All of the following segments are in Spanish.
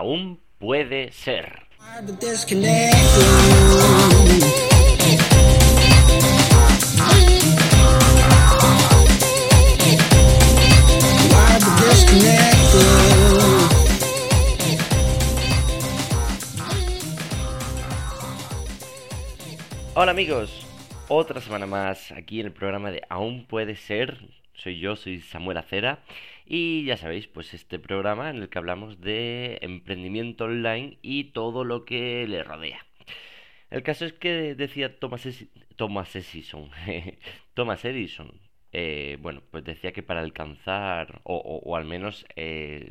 aún puede ser. Hola amigos, otra semana más aquí en el programa de Aún puede ser. Soy yo, soy Samuel Acera y ya sabéis, pues este programa en el que hablamos de emprendimiento online y todo lo que le rodea. El caso es que decía Thomas, Thomas Edison, Thomas Edison, eh, bueno, pues decía que para alcanzar, o, al menos eh,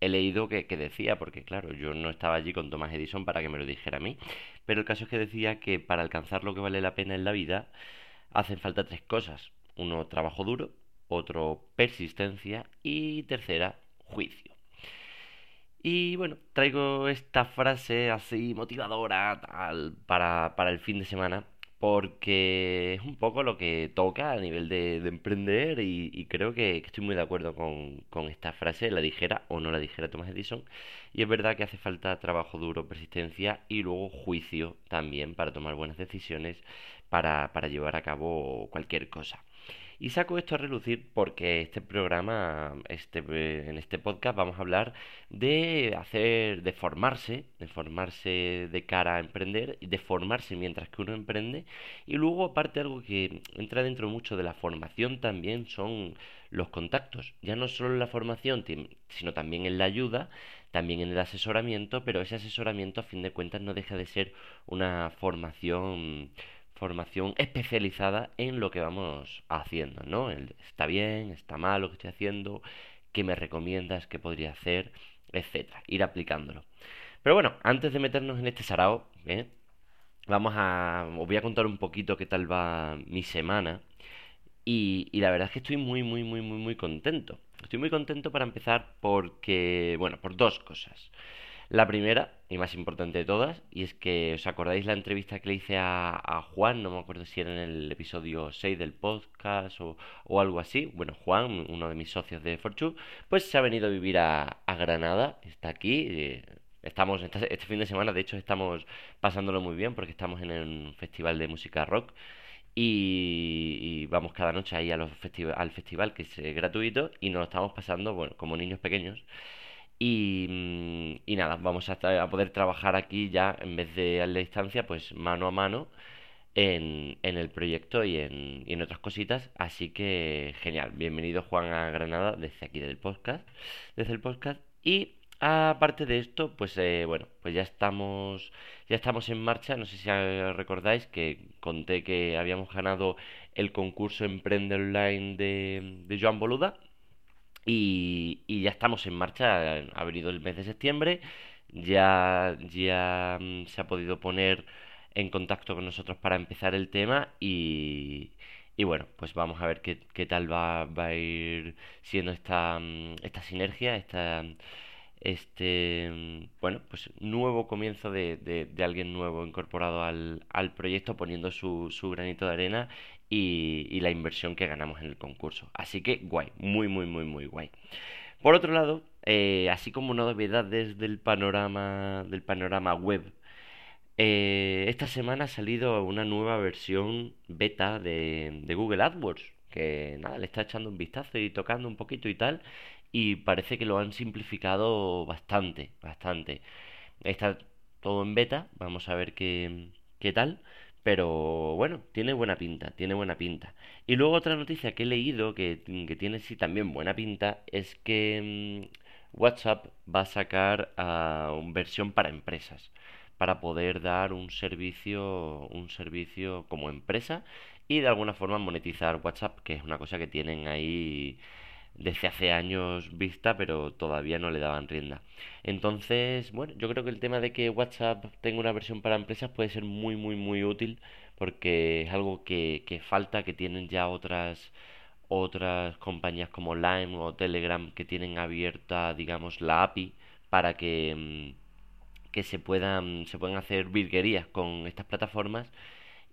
he leído que, decía, porque claro, yo no estaba allí con Thomas Edison para que me lo dijera a mí, pero el caso es que decía que para alcanzar lo que vale la pena en la vida hacen falta tres cosas. Uno, trabajo duro, otro, persistencia y tercera, juicio. Y bueno, traigo esta frase así motivadora para, para el fin de semana porque es un poco lo que toca a nivel de, emprender y, creo que, estoy muy de acuerdo con, esta frase, la dijera o no la dijera Thomas Edison. Y es verdad que hace falta trabajo duro, persistencia y luego juicio también para tomar buenas decisiones para llevar a cabo cualquier cosa. Y saco esto a relucir porque este programa, este, en este podcast vamos a hablar de hacer, de formarse, de formarse de cara a emprender, de formarse mientras que uno emprende. Y luego, aparte, algo que entra dentro mucho de la formación también son los contactos. Ya no solo en la formación, sino también en la ayuda, también en el asesoramiento, pero ese asesoramiento a fin de cuentas no deja de ser una formación formación especializada en lo que vamos haciendo, ¿no? está bien, está mal lo que estoy haciendo, qué me recomiendas, qué podría hacer, etcétera, ir aplicándolo. Pero bueno, antes de meternos en este sarao, ¿eh? vamos a os voy a contar un poquito qué tal va mi semana y, y la verdad es que estoy muy muy muy muy muy contento. Estoy muy contento para empezar porque, bueno, por dos cosas. La primera, y más importante de todas, y es que os acordáis la entrevista que le hice a, Juan, no me acuerdo si era en el episodio 6 del podcast o, algo así. Bueno, Juan, uno de mis socios de Fortune, pues se ha venido a vivir a, Granada, está aquí. Eh, estamos este fin de semana, de hecho, estamos pasándolo muy bien porque estamos en un festival de música rock. Y, vamos cada noche ahí a los al festival que es gratuito y nos lo estamos pasando, bueno, como niños pequeños. Y, nada, vamos a, poder trabajar aquí ya en vez de a la distancia, pues mano a mano en, en el proyecto y en, en otras cositas. Así que genial. Bienvenido Juan a Granada desde aquí del podcast. Desde el podcast. Y aparte de esto, pues eh, bueno, pues ya estamos, ya estamos en marcha. No sé si recordáis que conté que habíamos ganado el concurso Emprende Online de, de Joan Boluda. Y, ya estamos en marcha, ha venido el mes de septiembre, ya, ya mm, se ha podido poner en contacto con nosotros para empezar el tema y, bueno, pues vamos a ver qué, tal va, va, a ir siendo esta, mm, esta sinergia, esta, este, mm, bueno, pues nuevo comienzo de, de, alguien nuevo incorporado al, al proyecto, poniendo su, su granito de arena y, la inversión que ganamos en el concurso. Así que guay, muy, muy, muy, muy guay. Por otro lado, eh, así como novedades del panorama, del panorama web, eh, esta semana ha salido una nueva versión beta de, de, Google AdWords, que nada, le está echando un vistazo y tocando un poquito y tal, y parece que lo han simplificado bastante, bastante. Está todo en beta, vamos a ver qué, qué tal. Pero bueno, tiene buena pinta, tiene buena pinta. Y luego otra noticia que he leído que, tiene sí también buena pinta es que mm, WhatsApp va a sacar uh, una versión para empresas para poder dar un servicio un servicio como empresa y de alguna forma monetizar WhatsApp, que es una cosa que tienen ahí desde hace años vista, pero todavía no le daban rienda. Entonces, bueno, yo creo que el tema de que WhatsApp tenga una versión para empresas puede ser muy, muy, muy útil porque es algo que, que falta, que tienen ya otras otras compañías como Lime o Telegram que tienen abierta, digamos, la API para que, mm, que se puedan se puedan hacer virguerías con estas plataformas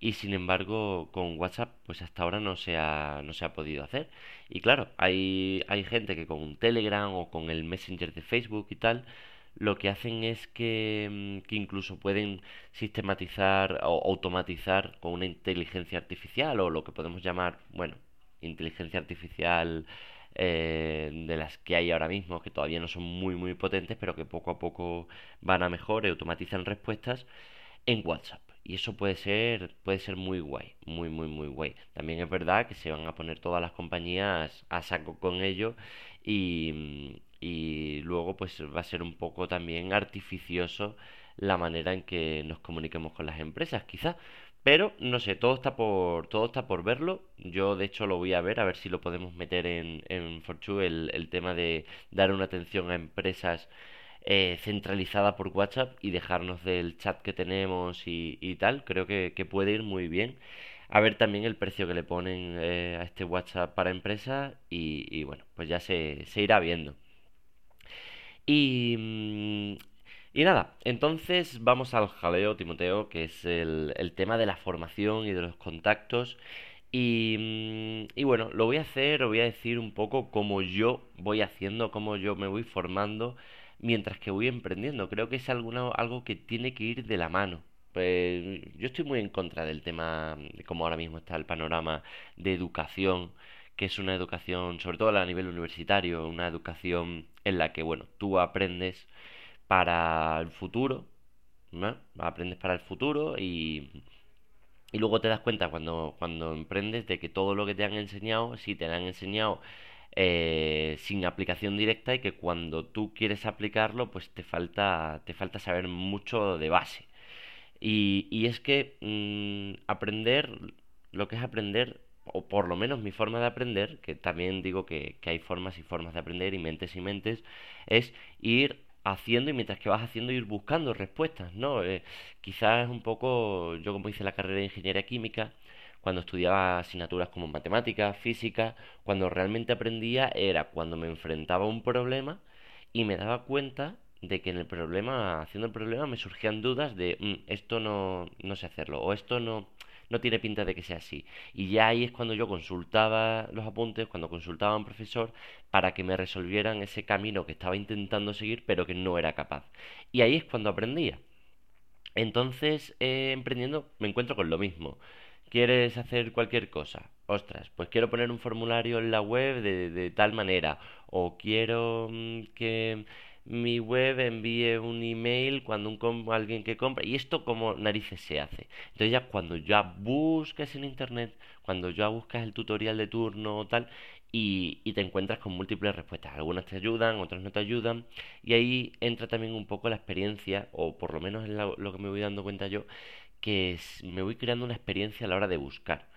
y sin embargo con WhatsApp pues hasta ahora no se ha, no se ha podido hacer. Y claro, hay, hay gente que con Telegram o con el Messenger de Facebook y tal, lo que hacen es que, mm, que incluso pueden sistematizar o automatizar con una inteligencia artificial o lo que podemos llamar, bueno, inteligencia artificial eh, de las que hay ahora mismo, que todavía no son muy muy potentes, pero que poco a poco van a mejor y automatizan respuestas en WhatsApp. Y eso puede ser, puede ser muy guay, muy, muy, muy guay. También es verdad que se van a poner todas las compañías a saco con ello y, y luego pues va a ser un poco también artificioso la manera en que nos comuniquemos con las empresas, quizás. Pero no sé, todo está por todo está por verlo. Yo de hecho lo voy a ver a ver si lo podemos meter en en el, el tema de dar una atención a empresas eh, centralizada por WhatsApp y dejarnos del chat que tenemos y, tal. Creo que, puede ir muy bien. A ver también el precio que le ponen eh, a este WhatsApp para empresas y, bueno, pues ya se, irá viendo. Y, mm, y nada, entonces vamos al jaleo, Timoteo, que es el, el tema de la formación y de los contactos. Y, mm, y bueno, lo voy a hacer, lo voy a decir un poco como yo voy haciendo, cómo yo me voy formando mientras que voy emprendiendo. Creo que es algo que tiene que ir de la mano. Pues yo estoy muy en contra del tema de cómo ahora mismo está el panorama de educación, que es una educación, sobre todo a nivel universitario, una educación en la que, bueno, tú aprendes para el futuro, ¿no? Aprendes para el futuro y, y luego te das cuenta cuando, cuando emprendes de que todo lo que te han enseñado, sí te han enseñado eh, sin aplicación directa y que cuando tú quieres aplicarlo, pues te falta, te falta saber mucho de base. Y, y es que mm, aprender, lo que es aprender, o por lo menos mi forma de aprender, que también digo que, que hay formas y formas de aprender y mentes y mentes, es ir haciendo y mientras que vas haciendo ir buscando respuestas, ¿no? Eh, quizás un poco, yo como hice la carrera de ingeniería química, cuando estudiaba asignaturas como matemáticas, física, cuando realmente aprendía era cuando me enfrentaba a un problema y me daba cuenta de que en el problema, haciendo el problema, me surgían dudas de "Mm, esto no, no sé hacerlo o esto no, no tiene pinta de que sea así. Y ya ahí es cuando yo consultaba los apuntes, cuando consultaba a un profesor para que me resolvieran ese camino que estaba intentando seguir pero que no era capaz. Y ahí es cuando aprendía. Entonces, eh, emprendiendo, me encuentro con lo mismo. ¿Quieres hacer cualquier cosa? Ostras, pues quiero poner un formulario en la web de, tal manera. O quiero mm, que mi web envíe un email cuando un alguien que compra. ¿Y esto como narices se hace? Entonces ya cuando ya buscas en internet, cuando ya buscas el tutorial de turno o tal, y, y te encuentras con múltiples respuestas. Algunas te ayudan, otras no te ayudan. Y ahí entra también un poco la experiencia, o por lo menos es lo que me voy dando cuenta yo que me voy creando una experiencia a la hora de buscar.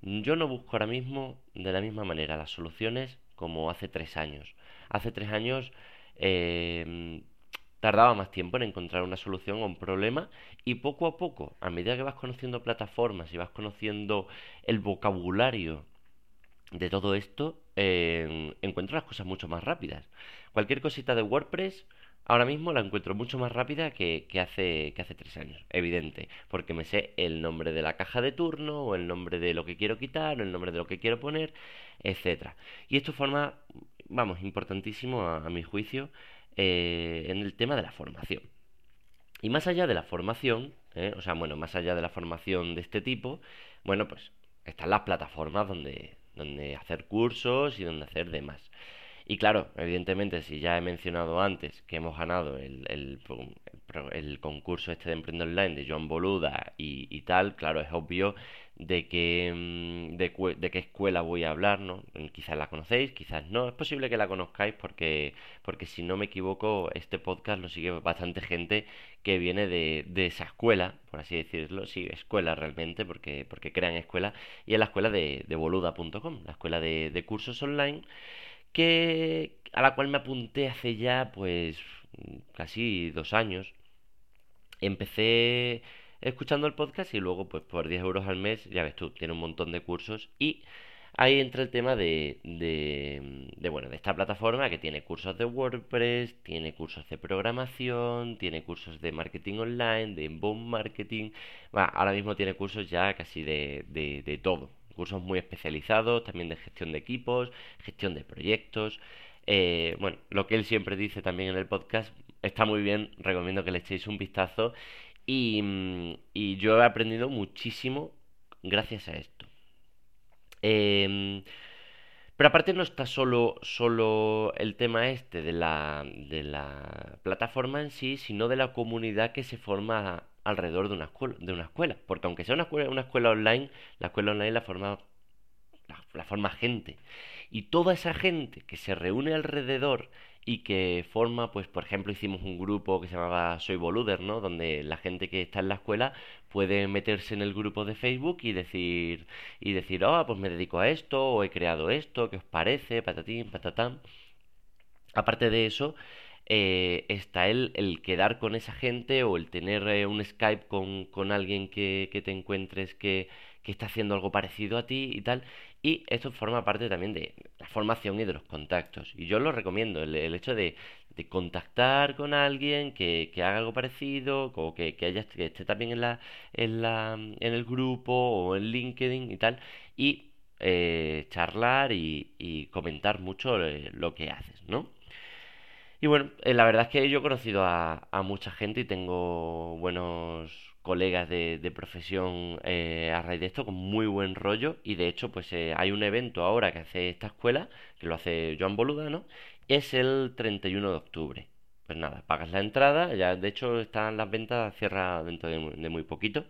Yo no busco ahora mismo de la misma manera las soluciones como hace tres años. Hace tres años eh, tardaba más tiempo en encontrar una solución a un problema y poco a poco, a medida que vas conociendo plataformas y vas conociendo el vocabulario de todo esto, eh, encuentro las cosas mucho más rápidas. Cualquier cosita de WordPress ahora mismo la encuentro mucho más rápida que, hace, tres años, evidente, porque me sé el nombre de la caja de turno, o el nombre de lo que quiero quitar, o el nombre de lo que quiero poner, etcétera. Y esto forma, vamos, importantísimo a, a mi juicio eh, en el tema de la formación. Y más allá de la formación, ¿eh? o sea, bueno, más allá de la formación de este tipo, bueno, pues están las plataformas donde, donde hacer cursos y donde hacer demás. Y claro, evidentemente, si ya he mencionado antes que hemos ganado el, el, el concurso este de Emprende Online de Joan Boluda y, y tal, claro, es obvio de que mm, de, qué escuela voy a hablar, ¿no? Quizás la conocéis, quizás no. Es posible que la conozcáis porque, porque si no me equivoco, este podcast lo sigue bastante gente que viene de, de esa escuela, por así decirlo. Sí, escuela realmente, porque, porque crean escuela. Y es la escuela de, de boluda.com, la escuela de cursos online que a la cual me apunté hace ya pues casi dos años. Empecé escuchando el podcast y luego pues por 10 euros al mes, ya ves tú, tiene un montón de cursos. Y ahí entra el tema de, de, de, bueno, de esta plataforma que tiene cursos de WordPress, tiene cursos de programación, tiene cursos de marketing online, de inbound marketing, va, ahora mismo tiene cursos ya casi de, de, de todo, cursos muy especializados, también de gestión de equipos, gestión de proyectos, eh, bueno, lo que él siempre dice también en el podcast, está muy bien, recomiendo que le echéis un vistazo y, mm, yo he aprendido muchísimo gracias a esto. Em, pero aparte no está solo, solo el tema este de la, de la plataforma en sí, sino de la comunidad que se forma alrededor de una escuela, de una escuela. Porque aunque sea una escuela, online, la escuela online la forma, la forma gente. Y toda esa gente que se reúne alrededor y que forma, pues por ejemplo hicimos un grupo que se llamaba Soy Boluder, ¿no? Donde la gente que está en la escuela puede meterse en el grupo de Facebook y decir, y decir, oh, pues me dedico a esto, o he creado esto, ¿qué os parece? Patatín, patatán. Aparte de eso, eh, está el, el, quedar con esa gente o el tener eh, un Skype con, con alguien que, que, te encuentres que, que está haciendo algo parecido a ti y tal. Y esto forma parte también de la formación y de los contactos. Y yo lo recomiendo, el, hecho de, contactar con alguien que, haga algo parecido, o que, que, que esté también en, la, en, la, en el grupo o en LinkedIn y tal, y eh, charlar y, comentar mucho lo que haces, ¿no? Y bueno, eh, la verdad es que yo he conocido a, mucha gente y tengo buenos colegas de, profesión eh, a raíz de esto con muy buen rollo. Y de hecho pues eh, hay un evento ahora que hace esta escuela que lo hace Joan Boludano es el 31 de octubre. Pues nada pagas la entrada ya de hecho están las ventas cierra dentro de, muy poquito.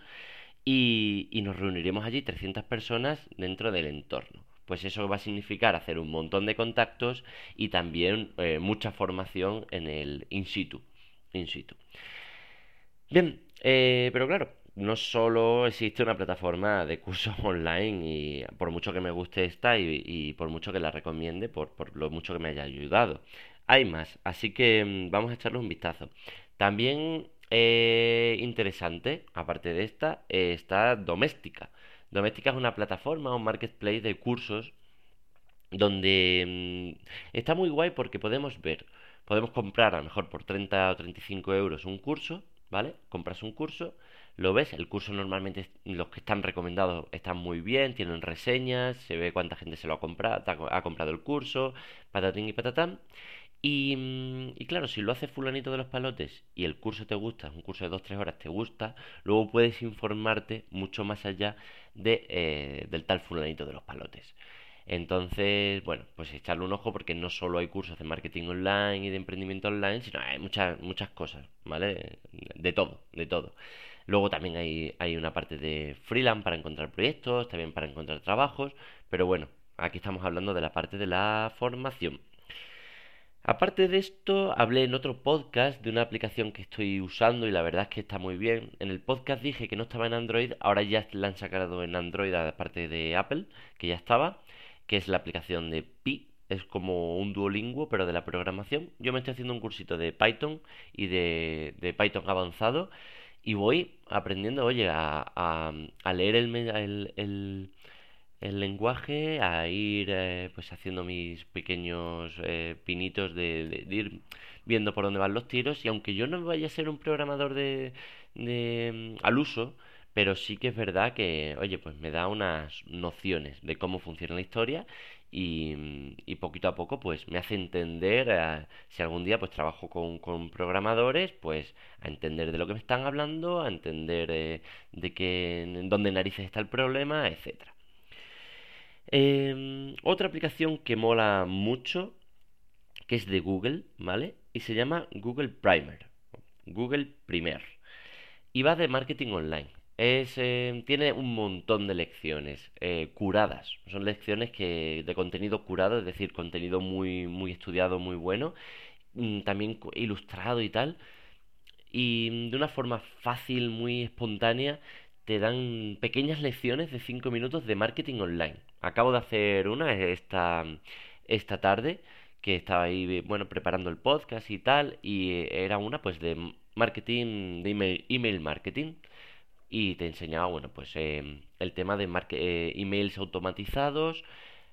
Y, y nos reuniremos allí 300 personas dentro del entorno pues eso va a significar hacer un montón de contactos y también eh, mucha formación en el in situ in situ bien eh, pero claro, no solo existe una plataforma de cursos online y por mucho que me guste esta y, por mucho que la recomiende, por, lo mucho que me haya ayudado, hay más. Así que mm, vamos a echarle un vistazo. También eh, interesante, aparte de esta, está Doméstica. Doméstica es una plataforma, un marketplace de cursos donde mm, está muy guay porque podemos ver, podemos comprar a lo mejor por 30 o 35 euros un curso ¿vale? Compras un curso, lo ves, el curso normalmente los que están recomendados están muy bien, tienen reseñas, se ve cuánta gente se lo ha comprado, ha comprado el curso, patatín y patatán. Y, mm, y, claro, si lo hace fulanito de los palotes y el curso te gusta, un curso de 2-3 horas te gusta, luego puedes informarte mucho más allá de, eh, del tal fulanito de los palotes. Entonces, bueno, pues echarle un ojo porque no solo hay cursos de marketing online y de emprendimiento online, sino hay muchas, muchas cosas, ¿vale? De todo, de todo. Luego también hay, hay una parte de freelance para encontrar proyectos, también para encontrar trabajos, pero bueno, aquí estamos hablando de la parte de la formación. Aparte de esto, hablé en otro podcast de una aplicación que estoy usando y la verdad es que está muy bien. En el podcast dije que no estaba en Android, ahora ya la han sacado en Android aparte de Apple, que ya estaba que es la aplicación de Pi. Es como un duolinguo, pero de la programación. Yo me estoy haciendo un cursito de Python y de, Python avanzado. Y voy aprendiendo, oye, a, leer el, el, lenguaje, a ir eh, pues haciendo mis pequeños eh, pinitos de, ir viendo por dónde van los tiros. Y aunque yo no vaya a ser un programador de, de al uso, pero sí que es verdad que, oye, pues me da unas nociones de cómo funciona la historia y, y poquito a poco pues me hace entender, eh, si algún día pues trabajo con, con, programadores, pues a entender de lo que me están hablando, a entender de qué, en dónde narices está el problema, etcétera. Em, otra aplicación que mola mucho, que es de Google, ¿vale? Y se llama Google Primer. Google Primer. Y va de marketing online. Es, eh, tiene un montón de lecciones eh, curadas. Son lecciones que de contenido curado, es decir, contenido muy, muy estudiado, muy bueno, mm, también ilustrado y tal. Y de una forma fácil, muy espontánea, te dan pequeñas lecciones de 5 minutos de marketing online. Acabo de hacer una esta, esta tarde, que estaba ahí, bueno, preparando el podcast y tal, y era una pues de marketing, de email, email marketing. Y te enseñaba, bueno, pues em, el tema de eh, emails automatizados,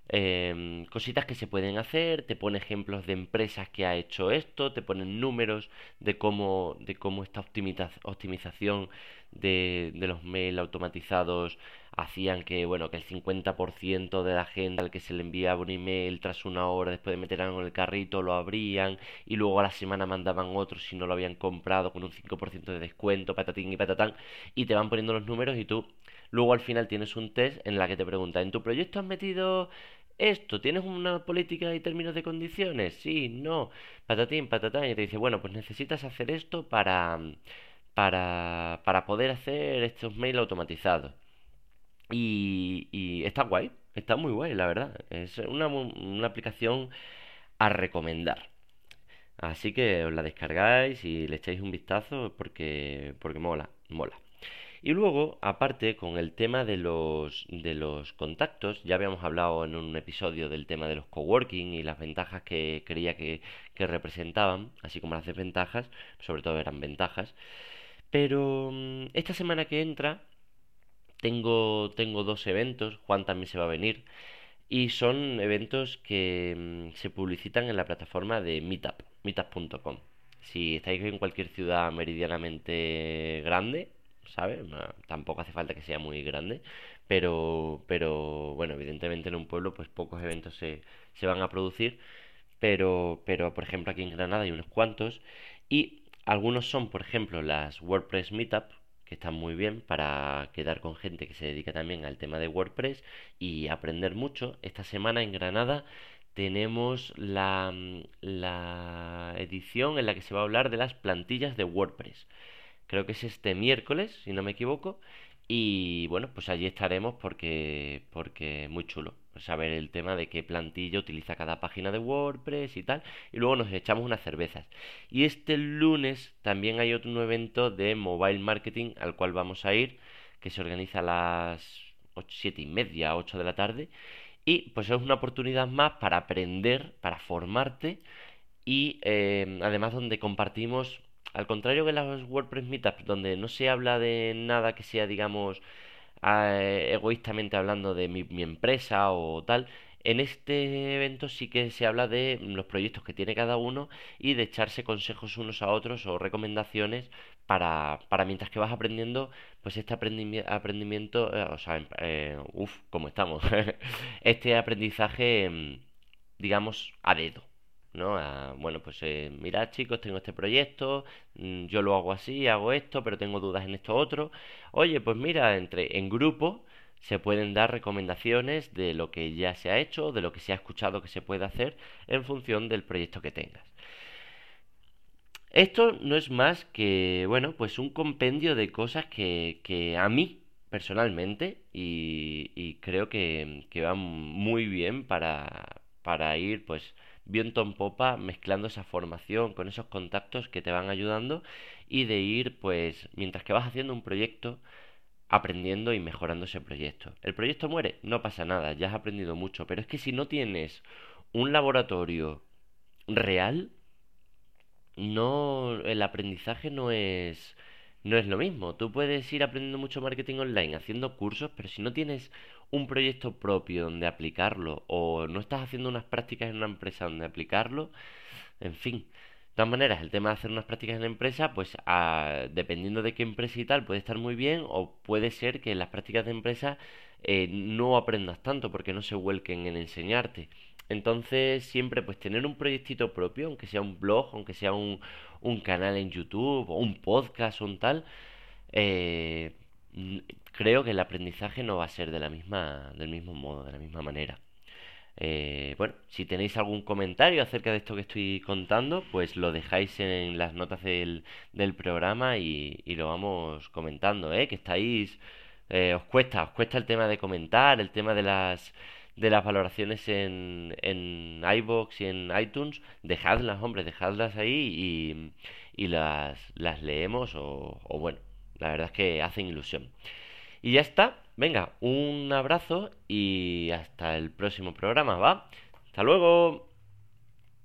em, cositas que se pueden hacer, te pone ejemplos de empresas que ha hecho esto, te ponen números de cómo, de cómo esta optimización de, los mails automatizados hacían que, bueno, que el 50% de la gente al que se le enviaba un email tras una hora después de meter algo en el carrito lo abrían y luego a la semana mandaban otro si no lo habían comprado con un 5% de descuento, patatín y patatán, y te van poniendo los números y tú luego al final tienes un test en la que te pregunta, ¿en tu proyecto has metido esto? ¿Tienes una política y términos de condiciones? Sí, no, patatín, patatán, y te dice, bueno, pues necesitas hacer esto para, para, para poder hacer estos mails automatizados. Y, está guay, está muy guay, la verdad. Es una, una aplicación a recomendar. Así que os la descargáis y le echáis un vistazo porque, porque mola, mola. Y luego, aparte, con el tema de los, de los contactos, ya habíamos hablado en un episodio del tema de los coworking y las ventajas que creía que, que representaban, así como las desventajas, sobre todo eran ventajas. Pero mm, esta semana que entra tengo, tengo dos eventos, Juan también se va a venir, y son eventos que mm, se publicitan en la plataforma de Meetup, meetup.com. Si estáis en cualquier ciudad meridianamente grande, tampoco hace falta que sea muy grande, pero, pero bueno, evidentemente en un pueblo pues pocos eventos se, se van a producir, pero, pero por ejemplo aquí en Granada hay unos cuantos y algunos son, por ejemplo, las WordPress Meetup, que están muy bien para quedar con gente que se dedica también al tema de WordPress y aprender mucho. Esta semana en Granada tenemos la, la edición en la que se va a hablar de las plantillas de WordPress. Creo que es este miércoles, si no me equivoco. Y bueno, pues allí estaremos porque, porque muy chulo saber el tema de qué plantilla utiliza cada página de WordPress y tal, y luego nos echamos unas cervezas. Y este lunes también hay otro evento de mobile marketing al cual vamos a ir, que se organiza a las 7 y media, 8 de la tarde, y pues es una oportunidad más para aprender, para formarte, y eh, además donde compartimos, al contrario que las WordPress Meetups, donde no se habla de nada que sea, digamos, egoístamente hablando de mi, empresa o tal. En este evento sí que se habla de los proyectos que tiene cada uno y de echarse consejos unos a otros o recomendaciones para, para mientras que vas aprendiendo, pues este aprendimiento, eh, o sea, eh, uff, como estamos, este aprendizaje, mm, digamos, a dedo. ¿No? bueno, pues eh, mirad chicos, tengo este proyecto, mm, yo lo hago así, hago esto, pero tengo dudas en esto otro. Oye, pues mira, entre en grupo se pueden dar recomendaciones de lo que ya se ha hecho, de lo que se ha escuchado que se puede hacer en función del proyecto que tengas. Esto no es más que, bueno, pues un compendio de cosas que, que a mí personalmente y, creo que, que van muy bien para, para ir pues viento en popa, mezclando esa formación con esos contactos que te van ayudando y de ir, pues, mientras que vas haciendo un proyecto, aprendiendo y mejorando ese proyecto. El proyecto muere, no pasa nada, ya has aprendido mucho, pero es que si no tienes un laboratorio real, no, el aprendizaje no es no es lo mismo. Tú puedes ir aprendiendo mucho marketing online haciendo cursos, pero si no tienes un proyecto propio donde aplicarlo o no estás haciendo unas prácticas en una empresa donde aplicarlo, en fin. De todas maneras, el tema de hacer unas prácticas en la empresa, pues dependiendo de qué empresa y tal, puede estar muy bien o puede ser que en las prácticas de empresa eh, no aprendas tanto porque no se vuelquen en enseñarte. Entonces, siempre pues tener un proyectito propio, aunque sea un blog, aunque sea un, un canal en YouTube o un podcast o un tal, eh, creo que el aprendizaje no va a ser de la misma, del mismo modo, de la misma manera. Eh, bueno, si tenéis algún comentario acerca de esto que estoy contando, pues lo dejáis en las notas del, del programa y, y, lo vamos comentando, ¿eh? Que estáis, eh, os cuesta, os cuesta el tema de comentar, el tema de las de las valoraciones en, en iBox y en iTunes, dejadlas, hombre, dejadlas ahí y, y las, las leemos o, o bueno, la verdad es que hacen ilusión. Y ya está. Venga, un abrazo y hasta el próximo programa, ¿va? Hasta luego.